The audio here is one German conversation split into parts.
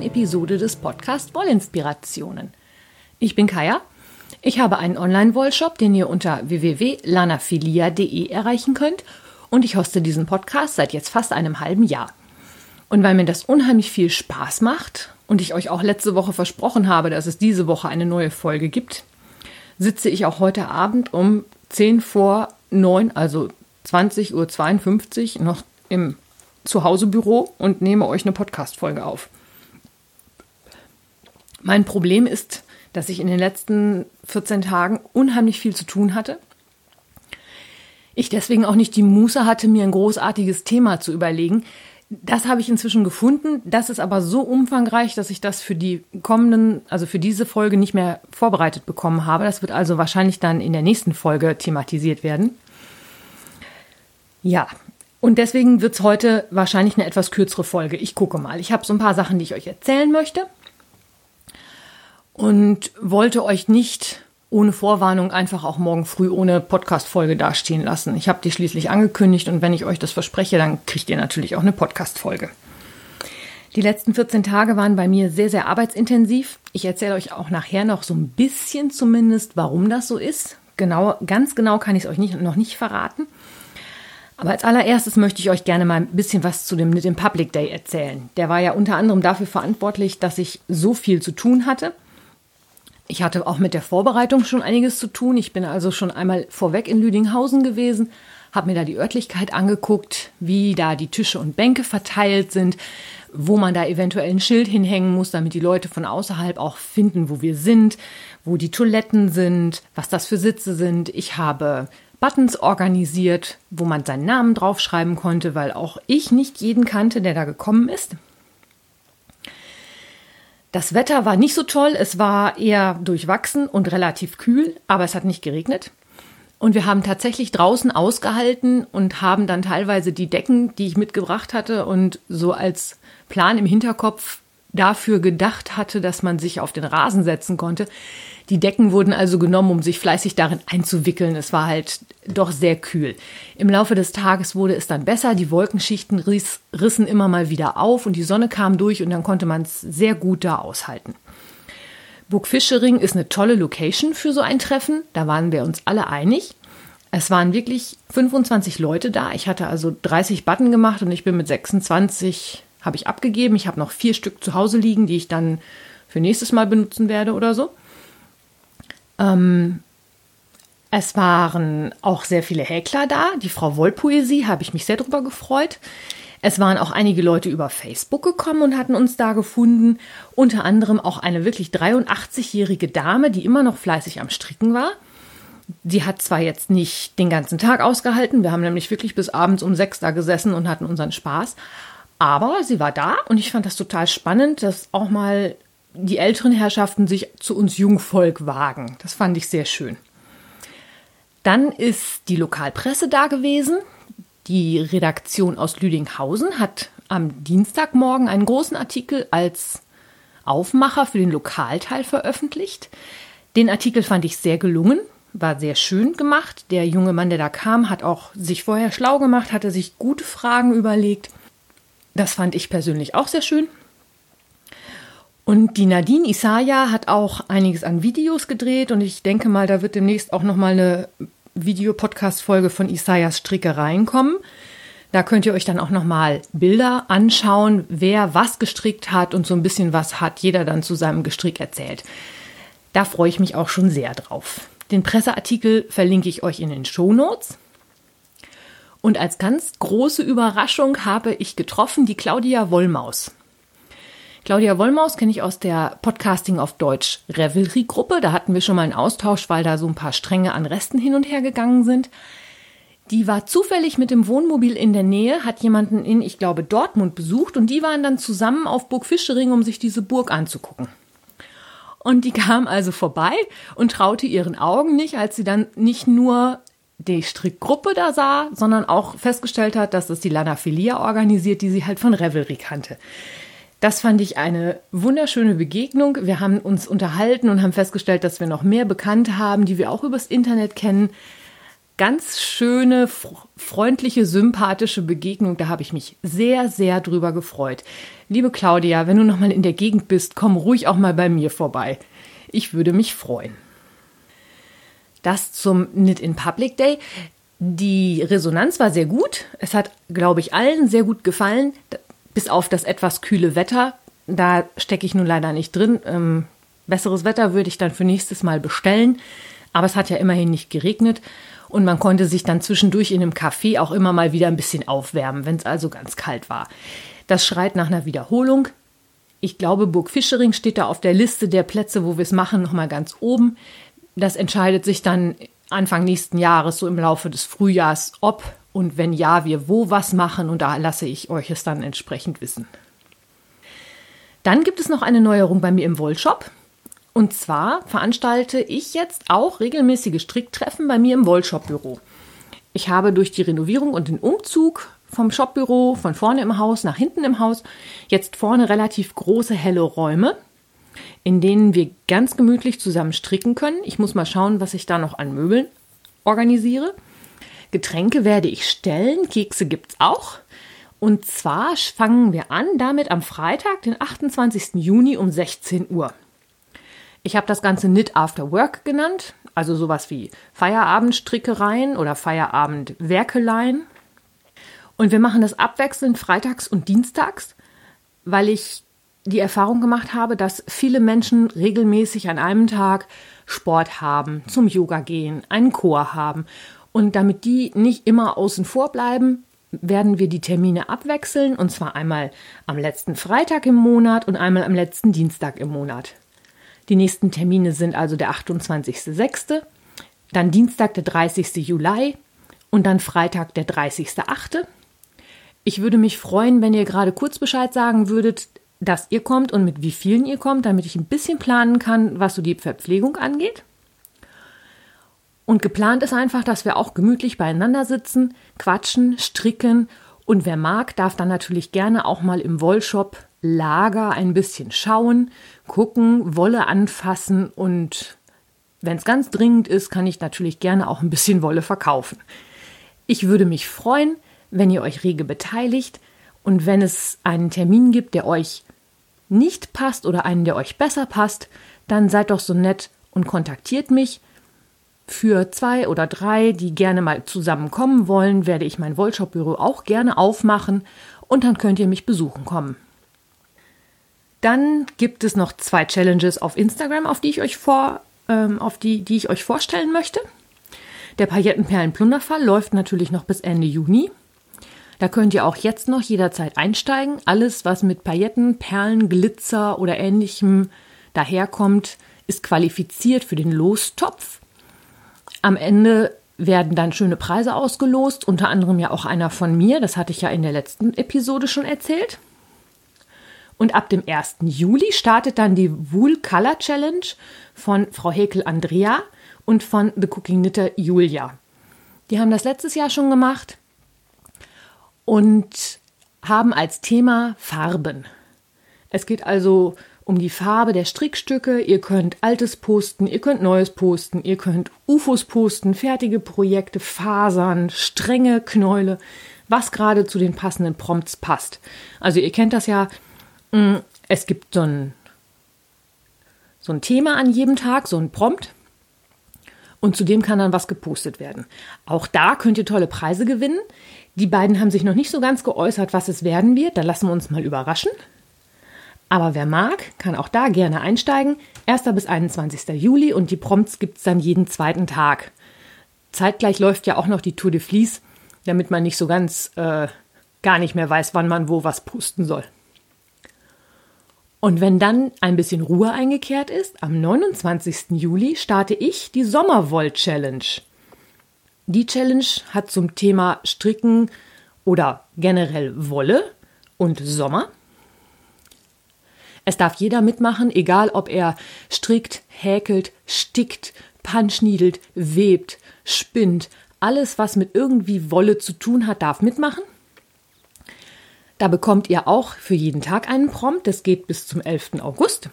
neuen Episode des Podcast Wollinspirationen. Ich bin Kaya. Ich habe einen Online-Wollshop, den ihr unter www.lanafilia.de erreichen könnt und ich hoste diesen Podcast seit jetzt fast einem halben Jahr. Und weil mir das unheimlich viel Spaß macht und ich euch auch letzte Woche versprochen habe, dass es diese Woche eine neue Folge gibt, sitze ich auch heute Abend um 10 vor 9, also 20.52 Uhr noch im Zuhausebüro und nehme euch eine Podcast-Folge auf. Mein Problem ist, dass ich in den letzten 14 Tagen unheimlich viel zu tun hatte. Ich deswegen auch nicht die Muße hatte, mir ein großartiges Thema zu überlegen. Das habe ich inzwischen gefunden. Das ist aber so umfangreich, dass ich das für die kommenden, also für diese Folge nicht mehr vorbereitet bekommen habe. Das wird also wahrscheinlich dann in der nächsten Folge thematisiert werden. Ja, und deswegen wird es heute wahrscheinlich eine etwas kürzere Folge. Ich gucke mal. Ich habe so ein paar Sachen, die ich euch erzählen möchte. Und wollte euch nicht ohne Vorwarnung einfach auch morgen früh ohne Podcast-Folge dastehen lassen. Ich habe die schließlich angekündigt und wenn ich euch das verspreche, dann kriegt ihr natürlich auch eine Podcast-Folge. Die letzten 14 Tage waren bei mir sehr, sehr arbeitsintensiv. Ich erzähle euch auch nachher noch so ein bisschen zumindest, warum das so ist. Genau, ganz genau kann ich es euch nicht, noch nicht verraten. Aber als allererstes möchte ich euch gerne mal ein bisschen was zu dem, dem Public Day erzählen. Der war ja unter anderem dafür verantwortlich, dass ich so viel zu tun hatte. Ich hatte auch mit der Vorbereitung schon einiges zu tun. Ich bin also schon einmal vorweg in Lüdinghausen gewesen, habe mir da die Örtlichkeit angeguckt, wie da die Tische und Bänke verteilt sind, wo man da eventuell ein Schild hinhängen muss, damit die Leute von außerhalb auch finden, wo wir sind, wo die Toiletten sind, was das für Sitze sind. Ich habe Buttons organisiert, wo man seinen Namen draufschreiben konnte, weil auch ich nicht jeden kannte, der da gekommen ist. Das Wetter war nicht so toll, es war eher durchwachsen und relativ kühl, aber es hat nicht geregnet. Und wir haben tatsächlich draußen ausgehalten und haben dann teilweise die Decken, die ich mitgebracht hatte und so als Plan im Hinterkopf dafür gedacht hatte, dass man sich auf den Rasen setzen konnte, die Decken wurden also genommen, um sich fleißig darin einzuwickeln. Es war halt doch sehr kühl. Im Laufe des Tages wurde es dann besser. Die Wolkenschichten riss, rissen immer mal wieder auf und die Sonne kam durch und dann konnte man es sehr gut da aushalten. Burg Fischering ist eine tolle Location für so ein Treffen. Da waren wir uns alle einig. Es waren wirklich 25 Leute da. Ich hatte also 30 Button gemacht und ich bin mit 26 habe ich abgegeben. Ich habe noch vier Stück zu Hause liegen, die ich dann für nächstes Mal benutzen werde oder so. Ähm, es waren auch sehr viele Häkler da. Die Frau Wollpoesie habe ich mich sehr darüber gefreut. Es waren auch einige Leute über Facebook gekommen und hatten uns da gefunden. Unter anderem auch eine wirklich 83-jährige Dame, die immer noch fleißig am Stricken war. Die hat zwar jetzt nicht den ganzen Tag ausgehalten, wir haben nämlich wirklich bis abends um sechs da gesessen und hatten unseren Spaß. Aber sie war da und ich fand das total spannend, dass auch mal die älteren Herrschaften sich zu uns Jungvolk wagen. Das fand ich sehr schön. Dann ist die Lokalpresse da gewesen. Die Redaktion aus Lüdinghausen hat am Dienstagmorgen einen großen Artikel als Aufmacher für den Lokalteil veröffentlicht. Den Artikel fand ich sehr gelungen, war sehr schön gemacht. Der junge Mann, der da kam, hat auch sich vorher schlau gemacht, hatte sich gute Fragen überlegt. Das fand ich persönlich auch sehr schön. Und die Nadine Isaya hat auch einiges an Videos gedreht und ich denke mal, da wird demnächst auch noch mal eine Videopodcast-Folge von Isayas Strickereien kommen. Da könnt ihr euch dann auch noch mal Bilder anschauen, wer was gestrickt hat und so ein bisschen was hat jeder dann zu seinem Gestrick erzählt. Da freue ich mich auch schon sehr drauf. Den Presseartikel verlinke ich euch in den Show Notes. Und als ganz große Überraschung habe ich getroffen die Claudia Wollmaus. Claudia Wollmaus kenne ich aus der Podcasting auf Deutsch Revelry Gruppe. Da hatten wir schon mal einen Austausch, weil da so ein paar Stränge an Resten hin und her gegangen sind. Die war zufällig mit dem Wohnmobil in der Nähe, hat jemanden in, ich glaube, Dortmund besucht und die waren dann zusammen auf Burg Fischering, um sich diese Burg anzugucken. Und die kam also vorbei und traute ihren Augen nicht, als sie dann nicht nur die Strickgruppe da sah, sondern auch festgestellt hat, dass es die Lana Filia organisiert, die sie halt von Revelry kannte. Das fand ich eine wunderschöne Begegnung. Wir haben uns unterhalten und haben festgestellt, dass wir noch mehr Bekannte haben, die wir auch übers Internet kennen. ganz schöne, freundliche, sympathische Begegnung. Da habe ich mich sehr, sehr drüber gefreut. Liebe Claudia, wenn du noch mal in der Gegend bist, komm ruhig auch mal bei mir vorbei. Ich würde mich freuen. Das zum Knit in Public Day. Die Resonanz war sehr gut. Es hat, glaube ich, allen sehr gut gefallen, bis auf das etwas kühle Wetter. Da stecke ich nun leider nicht drin. Ähm, besseres Wetter würde ich dann für nächstes Mal bestellen. Aber es hat ja immerhin nicht geregnet und man konnte sich dann zwischendurch in einem Café auch immer mal wieder ein bisschen aufwärmen, wenn es also ganz kalt war. Das schreit nach einer Wiederholung. Ich glaube, Burg Fischering steht da auf der Liste der Plätze, wo wir es machen, nochmal ganz oben. Das entscheidet sich dann Anfang nächsten Jahres, so im Laufe des Frühjahrs, ob und wenn ja, wir wo was machen und da lasse ich euch es dann entsprechend wissen. Dann gibt es noch eine Neuerung bei mir im Wollshop. Und zwar veranstalte ich jetzt auch regelmäßige Stricktreffen bei mir im Wollshop-Büro. Ich habe durch die Renovierung und den Umzug vom Shopbüro von vorne im Haus nach hinten im Haus jetzt vorne relativ große helle Räume, in denen wir ganz gemütlich zusammen stricken können. Ich muss mal schauen, was ich da noch an Möbeln organisiere. Getränke werde ich stellen, Kekse gibt es auch. Und zwar fangen wir an damit am Freitag, den 28. Juni um 16 Uhr. Ich habe das Ganze Knit After Work genannt, also sowas wie Feierabendstrickereien oder Feierabendwerkeleien. Und wir machen das abwechselnd freitags und dienstags, weil ich die Erfahrung gemacht habe, dass viele Menschen regelmäßig an einem Tag Sport haben, zum Yoga gehen, einen Chor haben. Und damit die nicht immer außen vor bleiben, werden wir die Termine abwechseln, und zwar einmal am letzten Freitag im Monat und einmal am letzten Dienstag im Monat. Die nächsten Termine sind also der 28.06., dann Dienstag der 30. Juli und dann Freitag der 30.08. Ich würde mich freuen, wenn ihr gerade kurz Bescheid sagen würdet, dass ihr kommt und mit wie vielen ihr kommt, damit ich ein bisschen planen kann, was so die Verpflegung angeht. Und geplant ist einfach, dass wir auch gemütlich beieinander sitzen, quatschen, stricken und wer mag, darf dann natürlich gerne auch mal im Wollshop Lager ein bisschen schauen, gucken, Wolle anfassen und wenn es ganz dringend ist, kann ich natürlich gerne auch ein bisschen Wolle verkaufen. Ich würde mich freuen, wenn ihr euch rege beteiligt und wenn es einen Termin gibt, der euch nicht passt oder einen, der euch besser passt, dann seid doch so nett und kontaktiert mich. Für zwei oder drei, die gerne mal zusammenkommen wollen, werde ich mein Wollshop-Büro auch gerne aufmachen und dann könnt ihr mich besuchen kommen. Dann gibt es noch zwei Challenges auf Instagram, auf die ich euch vor, ähm, auf die, die ich euch vorstellen möchte. Der Paillettenperlen-Plunderfall läuft natürlich noch bis Ende Juni. Da könnt ihr auch jetzt noch jederzeit einsteigen. Alles, was mit Pailletten, Perlen, Glitzer oder ähnlichem daherkommt, ist qualifiziert für den Lostopf. Am Ende werden dann schöne Preise ausgelost, unter anderem ja auch einer von mir, das hatte ich ja in der letzten Episode schon erzählt. Und ab dem 1. Juli startet dann die Wool Color Challenge von Frau Häkel Andrea und von The Cooking Knitter Julia. Die haben das letztes Jahr schon gemacht und haben als Thema Farben. Es geht also um die Farbe der Strickstücke. Ihr könnt Altes posten, ihr könnt Neues posten, ihr könnt UFOs posten, fertige Projekte, Fasern, Stränge, Knäule, was gerade zu den passenden Prompts passt. Also ihr kennt das ja, Mm, es gibt so ein, so ein Thema an jedem Tag, so ein Prompt. Und zudem kann dann was gepostet werden. Auch da könnt ihr tolle Preise gewinnen. Die beiden haben sich noch nicht so ganz geäußert, was es werden wird. Da lassen wir uns mal überraschen. Aber wer mag, kann auch da gerne einsteigen. 1. bis 21. Juli und die Prompts gibt es dann jeden zweiten Tag. Zeitgleich läuft ja auch noch die Tour de Vlies, damit man nicht so ganz äh, gar nicht mehr weiß, wann man wo was posten soll. Und wenn dann ein bisschen Ruhe eingekehrt ist, am 29. Juli starte ich die Sommerwoll-Challenge. Die Challenge hat zum Thema Stricken oder generell Wolle und Sommer. Es darf jeder mitmachen, egal ob er strickt, häkelt, stickt, punchniedelt, webt, spinnt. Alles, was mit irgendwie Wolle zu tun hat, darf mitmachen. Da bekommt ihr auch für jeden Tag einen Prompt. Das geht bis zum 11. August.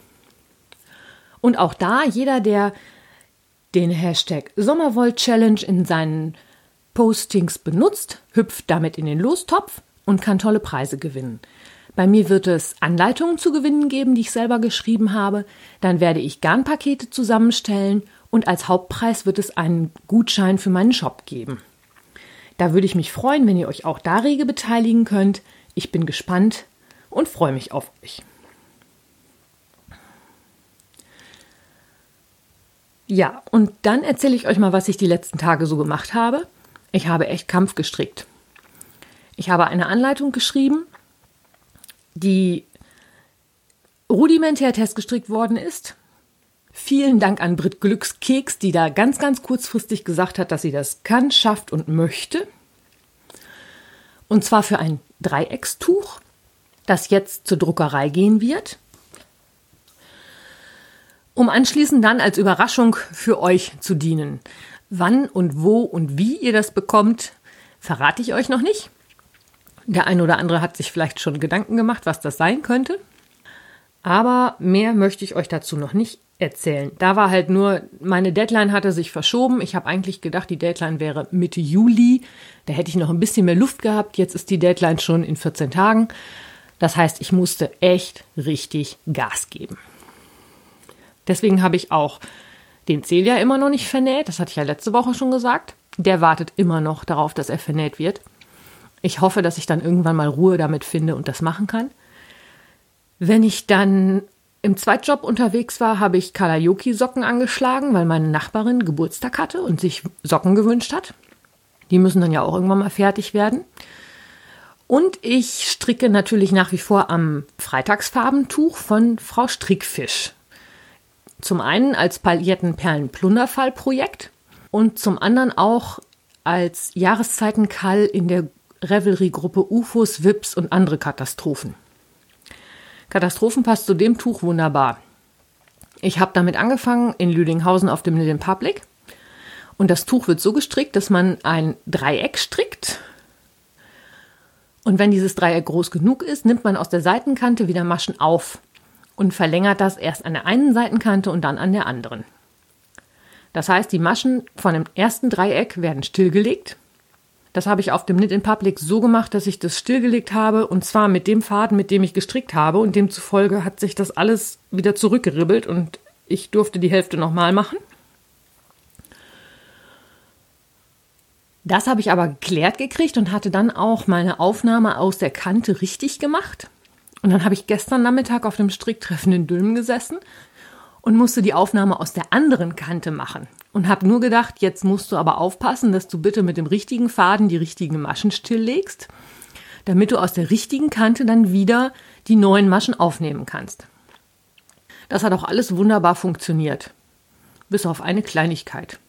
Und auch da, jeder, der den Hashtag Sommerwoll Challenge in seinen Postings benutzt, hüpft damit in den Lostopf und kann tolle Preise gewinnen. Bei mir wird es Anleitungen zu gewinnen geben, die ich selber geschrieben habe. Dann werde ich Garnpakete zusammenstellen und als Hauptpreis wird es einen Gutschein für meinen Shop geben. Da würde ich mich freuen, wenn ihr euch auch da rege beteiligen könnt. Ich bin gespannt und freue mich auf euch. Ja, und dann erzähle ich euch mal, was ich die letzten Tage so gemacht habe. Ich habe echt Kampf gestrickt. Ich habe eine Anleitung geschrieben, die rudimentär testgestrickt worden ist. Vielen Dank an Brit Glückskeks, die da ganz, ganz kurzfristig gesagt hat, dass sie das kann, schafft und möchte. Und zwar für ein Dreieckstuch, das jetzt zur Druckerei gehen wird um anschließend dann als Überraschung für euch zu dienen. Wann und wo und wie ihr das bekommt, verrate ich euch noch nicht. Der ein oder andere hat sich vielleicht schon Gedanken gemacht, was das sein könnte. Aber mehr möchte ich euch dazu noch nicht erzählen. Da war halt nur, meine Deadline hatte sich verschoben. Ich habe eigentlich gedacht, die Deadline wäre Mitte Juli. Da hätte ich noch ein bisschen mehr Luft gehabt. Jetzt ist die Deadline schon in 14 Tagen. Das heißt, ich musste echt richtig Gas geben. Deswegen habe ich auch den Celia immer noch nicht vernäht. Das hatte ich ja letzte Woche schon gesagt. Der wartet immer noch darauf, dass er vernäht wird. Ich hoffe, dass ich dann irgendwann mal Ruhe damit finde und das machen kann. Wenn ich dann im Zweitjob unterwegs war, habe ich Kalayoki-Socken angeschlagen, weil meine Nachbarin Geburtstag hatte und sich Socken gewünscht hat. Die müssen dann ja auch irgendwann mal fertig werden. Und ich stricke natürlich nach wie vor am Freitagsfarbentuch von Frau Strickfisch. Zum einen als Palettenperlen-Plunderfall-Projekt und zum anderen auch als Jahreszeitenkall in der Revelry-Gruppe UFOs, WIPs und andere Katastrophen. Katastrophen passt zu dem Tuch wunderbar. Ich habe damit angefangen in Lüdinghausen auf dem Little Public. Und das Tuch wird so gestrickt, dass man ein Dreieck strickt. Und wenn dieses Dreieck groß genug ist, nimmt man aus der Seitenkante wieder Maschen auf und verlängert das erst an der einen Seitenkante und dann an der anderen. Das heißt, die Maschen von dem ersten Dreieck werden stillgelegt. Das habe ich auf dem Knit in Public so gemacht, dass ich das stillgelegt habe und zwar mit dem Faden, mit dem ich gestrickt habe und demzufolge hat sich das alles wieder zurückgeribbelt und ich durfte die Hälfte nochmal machen. Das habe ich aber geklärt gekriegt und hatte dann auch meine Aufnahme aus der Kante richtig gemacht. Und dann habe ich gestern Nachmittag auf dem Stricktreffen in Dülmen gesessen und musste die Aufnahme aus der anderen Kante machen. Und habe nur gedacht, jetzt musst du aber aufpassen, dass du bitte mit dem richtigen Faden die richtigen Maschen stilllegst, damit du aus der richtigen Kante dann wieder die neuen Maschen aufnehmen kannst. Das hat auch alles wunderbar funktioniert. Bis auf eine Kleinigkeit.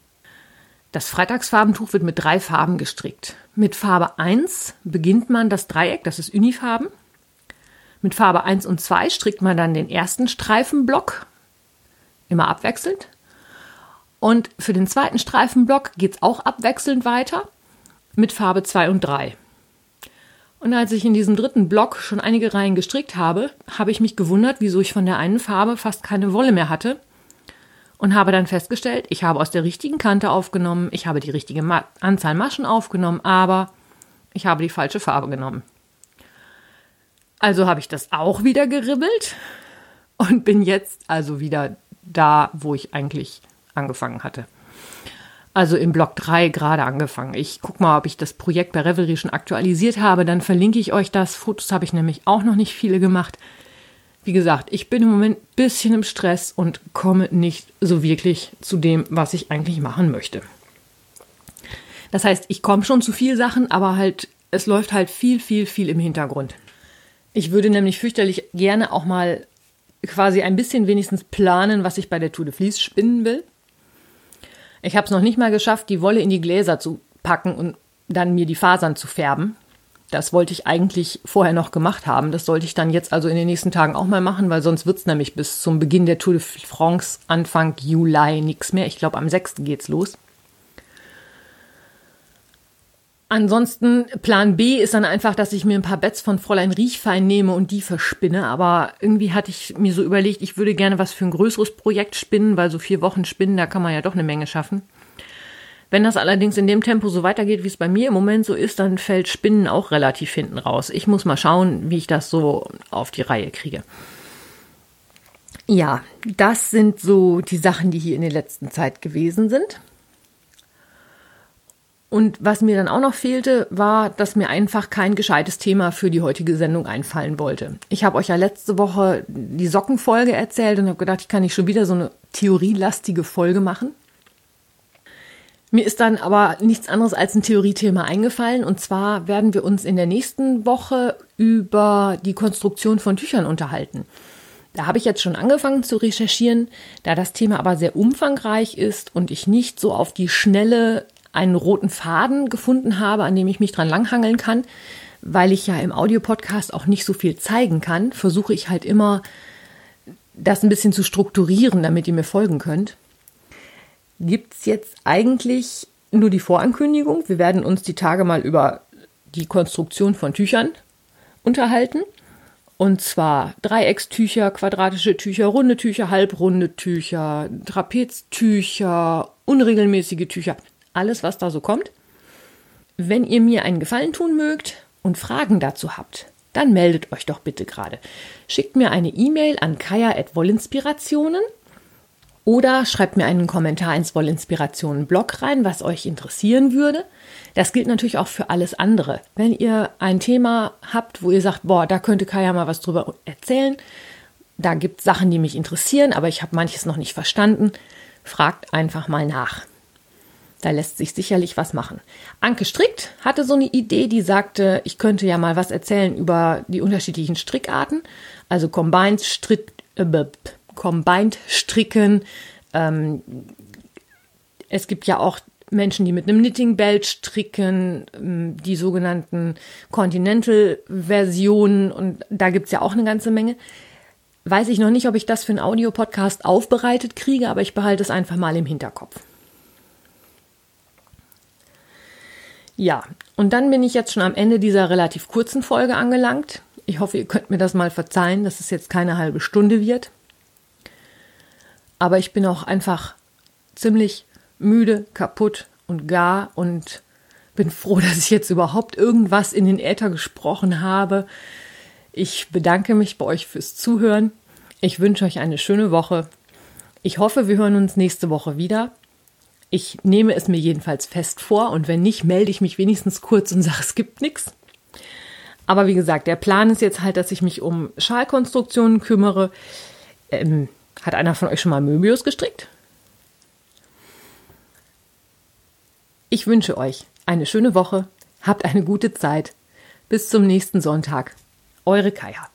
Das Freitagsfarbentuch wird mit drei Farben gestrickt. Mit Farbe 1 beginnt man das Dreieck, das ist Unifarben. Mit Farbe 1 und 2 strickt man dann den ersten Streifenblock, immer abwechselnd. Und für den zweiten Streifenblock geht es auch abwechselnd weiter mit Farbe 2 und 3. Und als ich in diesem dritten Block schon einige Reihen gestrickt habe, habe ich mich gewundert, wieso ich von der einen Farbe fast keine Wolle mehr hatte. Und habe dann festgestellt, ich habe aus der richtigen Kante aufgenommen, ich habe die richtige Ma Anzahl Maschen aufgenommen, aber ich habe die falsche Farbe genommen. Also habe ich das auch wieder geribbelt und bin jetzt also wieder da, wo ich eigentlich angefangen hatte. Also im Block 3 gerade angefangen. Ich gucke mal, ob ich das Projekt bei Revelry schon aktualisiert habe. Dann verlinke ich euch das. Fotos habe ich nämlich auch noch nicht viele gemacht. Wie gesagt, ich bin im Moment ein bisschen im Stress und komme nicht so wirklich zu dem, was ich eigentlich machen möchte. Das heißt, ich komme schon zu viel Sachen, aber halt, es läuft halt viel, viel, viel im Hintergrund. Ich würde nämlich fürchterlich gerne auch mal quasi ein bisschen wenigstens planen, was ich bei der Tour de Vlies spinnen will. Ich habe es noch nicht mal geschafft, die Wolle in die Gläser zu packen und dann mir die Fasern zu färben. Das wollte ich eigentlich vorher noch gemacht haben. Das sollte ich dann jetzt also in den nächsten Tagen auch mal machen, weil sonst wird es nämlich bis zum Beginn der Tour de France Anfang Juli nichts mehr. Ich glaube, am 6. geht's los. Ansonsten Plan B ist dann einfach, dass ich mir ein paar Bets von Fräulein Riechfein nehme und die verspinne. Aber irgendwie hatte ich mir so überlegt, ich würde gerne was für ein größeres Projekt spinnen, weil so vier Wochen spinnen, da kann man ja doch eine Menge schaffen. Wenn das allerdings in dem Tempo so weitergeht, wie es bei mir im Moment so ist, dann fällt Spinnen auch relativ hinten raus. Ich muss mal schauen, wie ich das so auf die Reihe kriege. Ja, das sind so die Sachen, die hier in der letzten Zeit gewesen sind. Und was mir dann auch noch fehlte, war, dass mir einfach kein gescheites Thema für die heutige Sendung einfallen wollte. Ich habe euch ja letzte Woche die Sockenfolge erzählt und habe gedacht, ich kann nicht schon wieder so eine theorielastige Folge machen. Mir ist dann aber nichts anderes als ein Theoriethema eingefallen. Und zwar werden wir uns in der nächsten Woche über die Konstruktion von Tüchern unterhalten. Da habe ich jetzt schon angefangen zu recherchieren, da das Thema aber sehr umfangreich ist und ich nicht so auf die Schnelle einen roten Faden gefunden habe, an dem ich mich dran langhangeln kann, weil ich ja im Audiopodcast auch nicht so viel zeigen kann, versuche ich halt immer, das ein bisschen zu strukturieren, damit ihr mir folgen könnt. Gibt es jetzt eigentlich nur die Vorankündigung? Wir werden uns die Tage mal über die Konstruktion von Tüchern unterhalten. Und zwar Dreieckstücher, quadratische Tücher, runde Tücher, halbrunde Tücher, Trapeztücher, unregelmäßige Tücher alles, was da so kommt. Wenn ihr mir einen Gefallen tun mögt und Fragen dazu habt, dann meldet euch doch bitte gerade. Schickt mir eine E-Mail an kaya.wollinspirationen oder schreibt mir einen Kommentar ins Wollinspirationen-Blog rein, was euch interessieren würde. Das gilt natürlich auch für alles andere. Wenn ihr ein Thema habt, wo ihr sagt, boah, da könnte Kaya mal was drüber erzählen, da gibt es Sachen, die mich interessieren, aber ich habe manches noch nicht verstanden, fragt einfach mal nach. Da lässt sich sicherlich was machen. Anke Strickt hatte so eine Idee, die sagte, ich könnte ja mal was erzählen über die unterschiedlichen Strickarten. Also Combined, Strick, äh, Combined Stricken. Ähm, es gibt ja auch Menschen, die mit einem Knitting Belt stricken, ähm, die sogenannten Continental-Versionen und da gibt's ja auch eine ganze Menge. Weiß ich noch nicht, ob ich das für einen Audiopodcast aufbereitet kriege, aber ich behalte es einfach mal im Hinterkopf. Ja, und dann bin ich jetzt schon am Ende dieser relativ kurzen Folge angelangt. Ich hoffe, ihr könnt mir das mal verzeihen, dass es jetzt keine halbe Stunde wird. Aber ich bin auch einfach ziemlich müde, kaputt und gar und bin froh, dass ich jetzt überhaupt irgendwas in den Äther gesprochen habe. Ich bedanke mich bei euch fürs Zuhören. Ich wünsche euch eine schöne Woche. Ich hoffe, wir hören uns nächste Woche wieder. Ich nehme es mir jedenfalls fest vor und wenn nicht, melde ich mich wenigstens kurz und sage, es gibt nichts. Aber wie gesagt, der Plan ist jetzt halt, dass ich mich um Schalkonstruktionen kümmere. Ähm, hat einer von euch schon mal Möbius gestrickt? Ich wünsche euch eine schöne Woche, habt eine gute Zeit. Bis zum nächsten Sonntag. Eure Kaya.